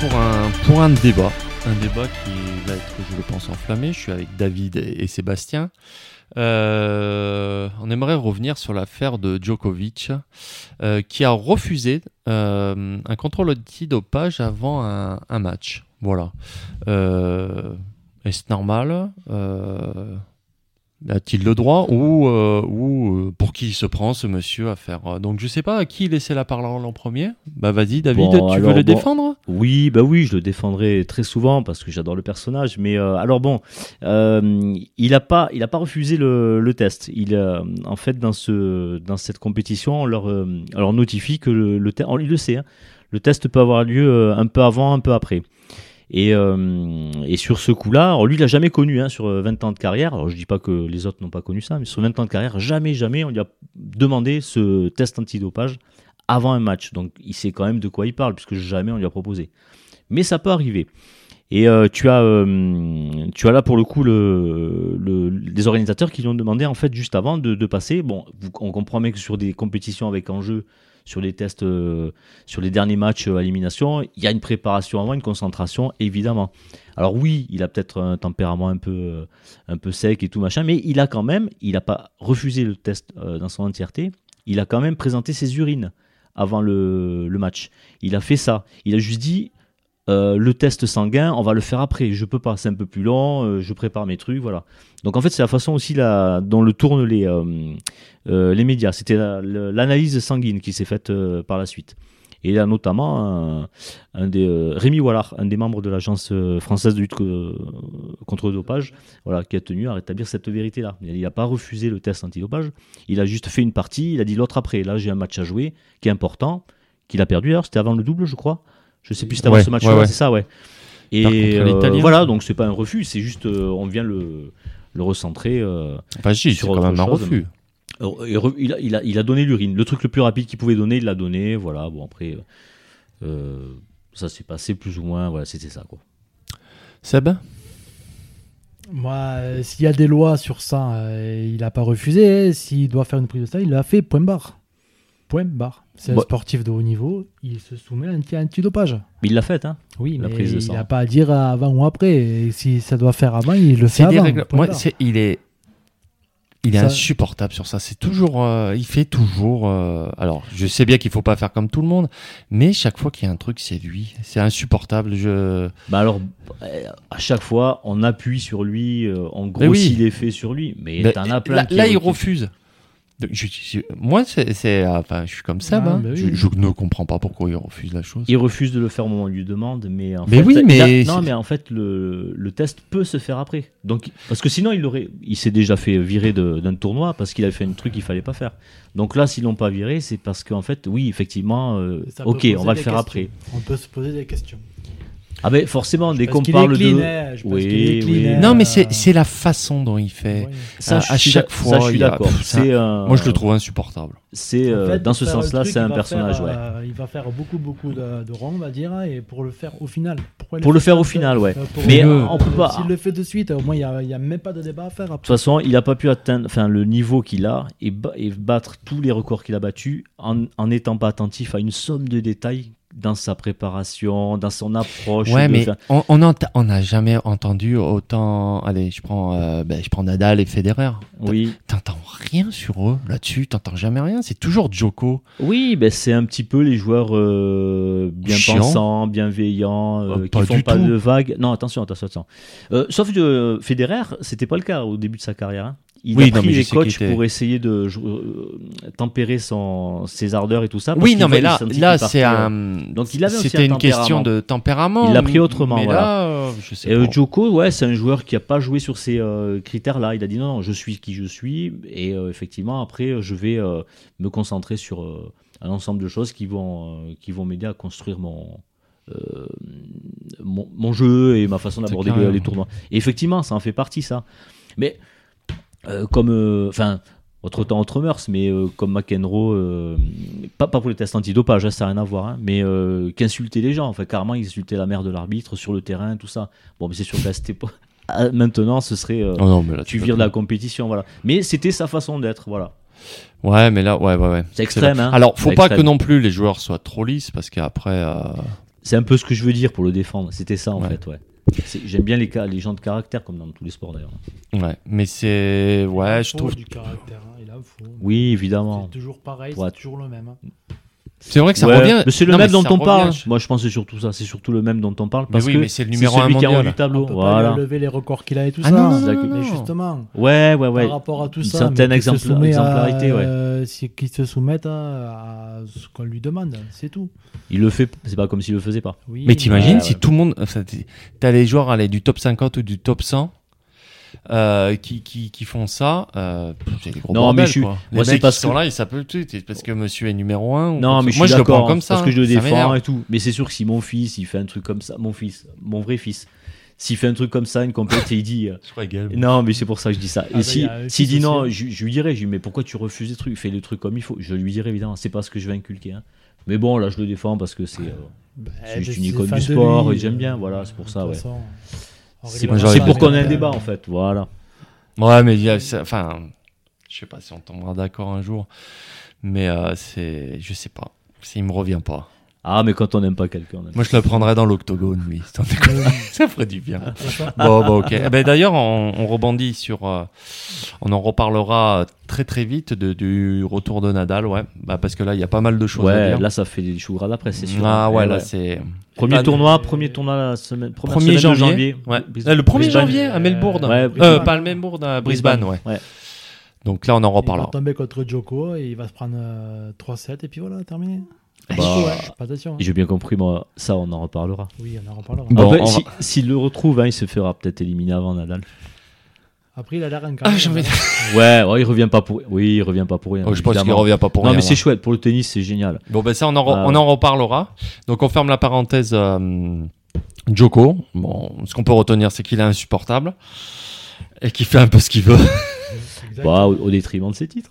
pour un, pour un débat. Un débat qui va être, je le pense, enflammé. Je suis avec David et, Sébastien. Euh, on aimerait revenir sur l'affaire de Djokovic, euh, qui a refusé euh, un contrôle antidopage avant un, un match. Voilà. Est-ce normal? A-t-il le droit ou, euh, ou euh, pour qui il se prend ce monsieur à faire euh, Donc je sais pas à qui laisser la parole en premier? Bah vas-y David, Bon, tu alors, veux le bon. défendre? Oui, bah oui, je le défendrai très souvent parce que j'adore le personnage. Mais euh, alors bon, euh, il a pas, il a pas refusé le, le test. Il, en fait, dans ce, dans cette compétition, on leur, on leur notifie que le, le te- on- il le sait, hein, le test peut avoir lieu un peu avant, un peu après. Et, euh, et sur ce coup-là, lui, il a jamais connu hein, sur euh, 20 ans de carrière. Alors je dis pas que les autres n'ont pas connu ça, mais sur 20 ans de carrière, jamais, jamais, on lui a demandé ce test antidopage avant un match. Donc il sait quand même de quoi il parle, puisque jamais on lui a proposé. Mais ça peut arriver. Et euh, tu as, euh, tu as là pour le coup le, le- les organisateurs qui lui ont demandé en fait juste avant de, passer. Bon, on comprend bien que sur des compétitions avec enjeu, sur les tests, euh, sur les derniers matchs à élimination, il y a une préparation avant, une concentration évidemment. Alors oui, il a peut-être un tempérament un peu, un peu sec et tout machin, mais il a quand même, il n'a pas refusé le test dans son entièreté. Il a quand même présenté ses urines avant le match. Il a fait ça. Il a juste dit euh, le test sanguin, on va le faire après. Je peux pas, c'est un peu plus long. euh, je prépare mes trucs, voilà. Donc en fait, c'est la façon aussi la, dont le tournent les, euh, les médias. C'était l'analyse sanguine qui s'est faite par la suite. Et a notamment un, des Rémi Wallard, un des membres de l'agence française de lutte co- contre le dopage, voilà, qui a tenu à rétablir cette vérité-là. Il n'a pas refusé le test antidopage. Il a juste fait une partie. Il a dit l'autre après. Là, j'ai un match à jouer qui est important, qu'il a perdu. D'ailleurs, c'était avant le double, je crois. Je sais plus si c'était avant Ouais, ce match-là, ouais, ouais. c'est ça, ouais. Et euh, voilà, donc c'est pas un refus, c'est juste euh, on vient le, le recentrer. euh, Enfin si, c'est Sur quand même un refus. il, a, il, a, il a donné l'urine. Le truc le plus rapide qu'il pouvait donner, il l'a donné. Voilà, bon, après, euh, euh, ça s'est passé plus ou moins. Voilà, c'était ça, quoi. Seb? Moi, euh, s'il y a des lois sur ça, euh, il n'a pas refusé. S'il doit faire une prise de ça, il l'a fait, point barre. Point barre. C'est un sportif de haut niveau, il se soumet à un anti- antidopage. Mais il l'a fait, hein. Oui, La mais prise de il n'a pas à dire avant ou après. Et si ça doit faire avant, il le fait avant. règles. Moi, il est il est Ça- insupportable sur ça. C'est toujours, euh, il fait toujours. euh, alors, je sais bien qu'il faut pas faire comme tout le monde, mais chaque fois qu'il y a un truc, c'est lui. C'est insupportable. Je. Bah alors, euh, à chaque fois, on appuie sur lui, on grossit oui. les faits sur lui. Mais Mais t'en as plein là, qui- là, il refuse. Donc, je- je- moi, c'est, euh, enfin, je suis comme ça. Ah, hein. bah oui. je, je ne comprends pas pourquoi il refuse la chose. Il refuse de le faire au moment où on lui demande, mais en Mais fait, oui, mais a- non, mais en fait, le, le test peut se faire après. Donc, parce que sinon, il aurait, il s'est déjà fait virer d'un tournoi parce qu'il avait fait un truc qu'il fallait pas faire. Donc là, s'ils l'ont pas viré, c'est parce qu'en fait, oui, effectivement, euh, ok, on va le faire questions. après. On peut se poser des questions. Ah ben forcément, dès qu'on parle clean, de, hein, Oui, clean, oui. hein. Non, mais c'est, c'est la façon dont il fait. ouais. ça, à- je à suis chaque fois, ça, je suis d'accord. euh, Moi, je le trouve insupportable. C'est En euh, fait, dans ce sens-là, c'est un personnage, faire, ouais. euh, il va faire beaucoup, beaucoup de, de ronds, on va dire, hein, et pour le faire au final. Pourquoi Pour le faire au final, ouais. euh, Mais on peut pas- S'il le fait de suite, au moins, il n'y a, il y a même pas de débat à faire. De toute façon, il n'a pas pu atteindre enfin, le niveau qu'il a et, ba- et battre tous les records qu'il a battus en en n'étant pas attentif à une somme de détails dans sa préparation, dans son approche. Ouais, mais on on ent- on n'a jamais entendu autant. Allez, je prends, euh, ben, je prends Nadal et Federer. oui, T'entends rien sur eux là-dessus, t'entends jamais rien. C'est toujours Joko. oui ben, c'est un petit peu les joueurs euh, bien Chiant. pensants, bienveillants, euh, Euh, qui font pas tout. de vagues. Non, attention, attention, attention. Euh, sauf que Federer, c'était pas le cas au début de sa carrière. hein. Il Oui, a non, pris mais je les coachs était- pour essayer de euh, tempérer son, ses ardeurs et tout ça. parce Oui, non, mais là, là, c'est partait, euh, un. donc il avait C'était un une question de tempérament. Il l'a pris autrement, Mais voilà. là, euh, je sais Et euh, pas. Joko, ouais, c'est un joueur qui a pas joué sur ces euh, critères-là. Il a dit non, non, je suis qui je suis. Et effectivement, après, je vais me concentrer sur un ensemble de choses qui vont, qui vont m'aider à construire mon, euh, mon, mon jeu et ma façon d'aborder les, les tournois. Et effectivement, ça en fait partie, ça. Mais euh, comme. euh, Enfin. autre temps, autre mœurs, mais euh, comme McEnroe, euh, pas, pas pour les tests antidopage, hein, ça n'a rien à voir, hein, mais euh, qu'insulter les gens, enfin carrément il insultait la mère de l'arbitre sur le terrain, tout ça. Bon, mais c'est sûr qu'à cette époque, maintenant ce serait euh, Oh non, là, tu vires de la compétition, voilà. Mais c'était sa façon d'être, voilà. Ouais, mais là, ouais, ouais, ouais. C'est extrême, hein. Alors, faut pas extrême. que non plus les joueurs soient trop lisses parce qu'après, euh, c'est un peu ce que je veux dire pour le défendre. C'était ça en Ouais. fait, ouais. J'aime bien les, gens de caractère, comme dans tous les sports d'ailleurs. Ouais, mais c'est. Ouais, je faut trouve. du caractère, hein, il en faut. Oui, évidemment. C'est toujours pareil, Ouais. c'est toujours le même. hein. C'est vrai que ça Ouais, revient. mais c'est le Non, même dont on parle. Moi, je pense que c'est surtout ça. C'est surtout le même dont on parle. Mais Parce oui, que mais c'est le numéro un celui qui a mondial. rendu le tableau. On peut Voilà. pas lever les records qu'il a et tout Ah ça. non, non, non, mais non. justement, Ouais, ouais, ouais. par rapport à tout Une ça, certaine soumet exemplarité, à, ouais. euh, si- qu'il se soumette à, à ce qu'on lui demande, c'est tout. Il le fait. C'est pas comme s'il le faisait pas. Oui, Mais t'imagines Ouais, si ouais. tout le monde. T'as les joueurs allez, du top 50 ou du top 100 euh, qui, qui, qui font ça. Euh, c'est des gros Non, bordels, mais je suis-. Les moi, c'est mecs parce qui sont que- là, ils s'appellent tout. C'est parce que monsieur est numéro 1. Non, mais je Moi, suis je le prends d'accord. comme hein, ça. Parce que je le défends et tout. Mais c'est sûr que si mon fils, il fait un truc comme ça, mon fils, mon vrai fils, s'il fait un truc comme ça, une compète, et il dit. euh, Je. Non, mais c'est pour ça que je dis ça. Ah et bah, si, y a un s'il dit non, aussi, je, je lui dirais, je lui dis, mais pourquoi tu refuses des trucs? Fais le truc comme il faut. Je lui dirais évidemment, c'est pas ce que je vais inculquer. hein. Mais bon, là, je le défends parce que c'est. euh, Bah, C'est une icône du sport lui, et j'aime bien, voilà, c'est pour ça, ouais. C'est pour qu'on ait un débat en fait. Voilà. Ouais, mais il y a, ça- enfin, je sais pas si on tombera d'accord un jour, mais euh, c'est, je sais pas, s'il me revient pas. Ah, mais quand on n'aime pas quelqu'un. Moi, je le prendrais dans l'octogone, lui. ça ferait du bien. ça. Bon, bah, ok. Eh ben, D'ailleurs, on, on rebondit sur. euh, on en reparlera très très vite de, du retour de Nadal, ouais. Bah, parce que là, il y a pas mal de choses à Ouais, dire. là ça fait des choux gras d'après, c'est sûr. Ah ouais, Eh là, c'est. Premier Pas- tournoi, premier tournoi la semaine. première 1er semaine de janvier. Ouais. Euh, le 1er Brisbane. janvier à Melbourne. Ouais, Euh, pas à Melbourne, à Brisbane, ouais. Ouais. Donc là, on en Il va reparlera. tomber contre Joko et il va se prendre euh, 3-7 et puis voilà, terminé. Bah, attention. hein. J'ai bien compris, moi, ça on en reparlera. Oui, on en reparlera. Bon, Après, on si- s'il le retrouve, hein, il se fera peut-être éliminer avant Nadal. Après, il a l'air Ah, incarné. j'ai envie hein. Ouais, ouais, il revient pas pour. Oui, il revient pas pour rien. Oh, je pense qu'il revient pas pour Non, rien. mais c'est chouette pour le tennis, c'est génial. Bon, ben ça, on en, re- Ah, on en reparlera. Donc, on ferme la parenthèse euh, Joko. Bon, ce qu'on peut retenir, c'est qu'il est insupportable et qu'il fait un peu ce qu'il veut. Bah, au, au détriment de ses titres.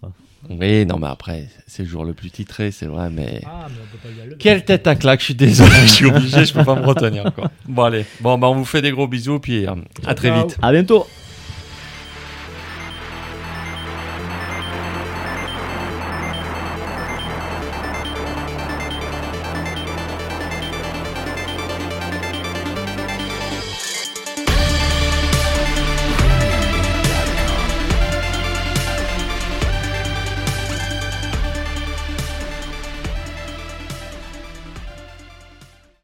Oui, non, mais après, c'est le jour le plus titré, c'est vrai, mais. Ah, mais on peut pas y aller. Quelle tête à claque, je suis désolé, je suis obligé, je peux pas me retenir. Quoi. Bon, allez, bon, bah, on vous fait des gros bisous, puis euh, à très vite. À bientôt!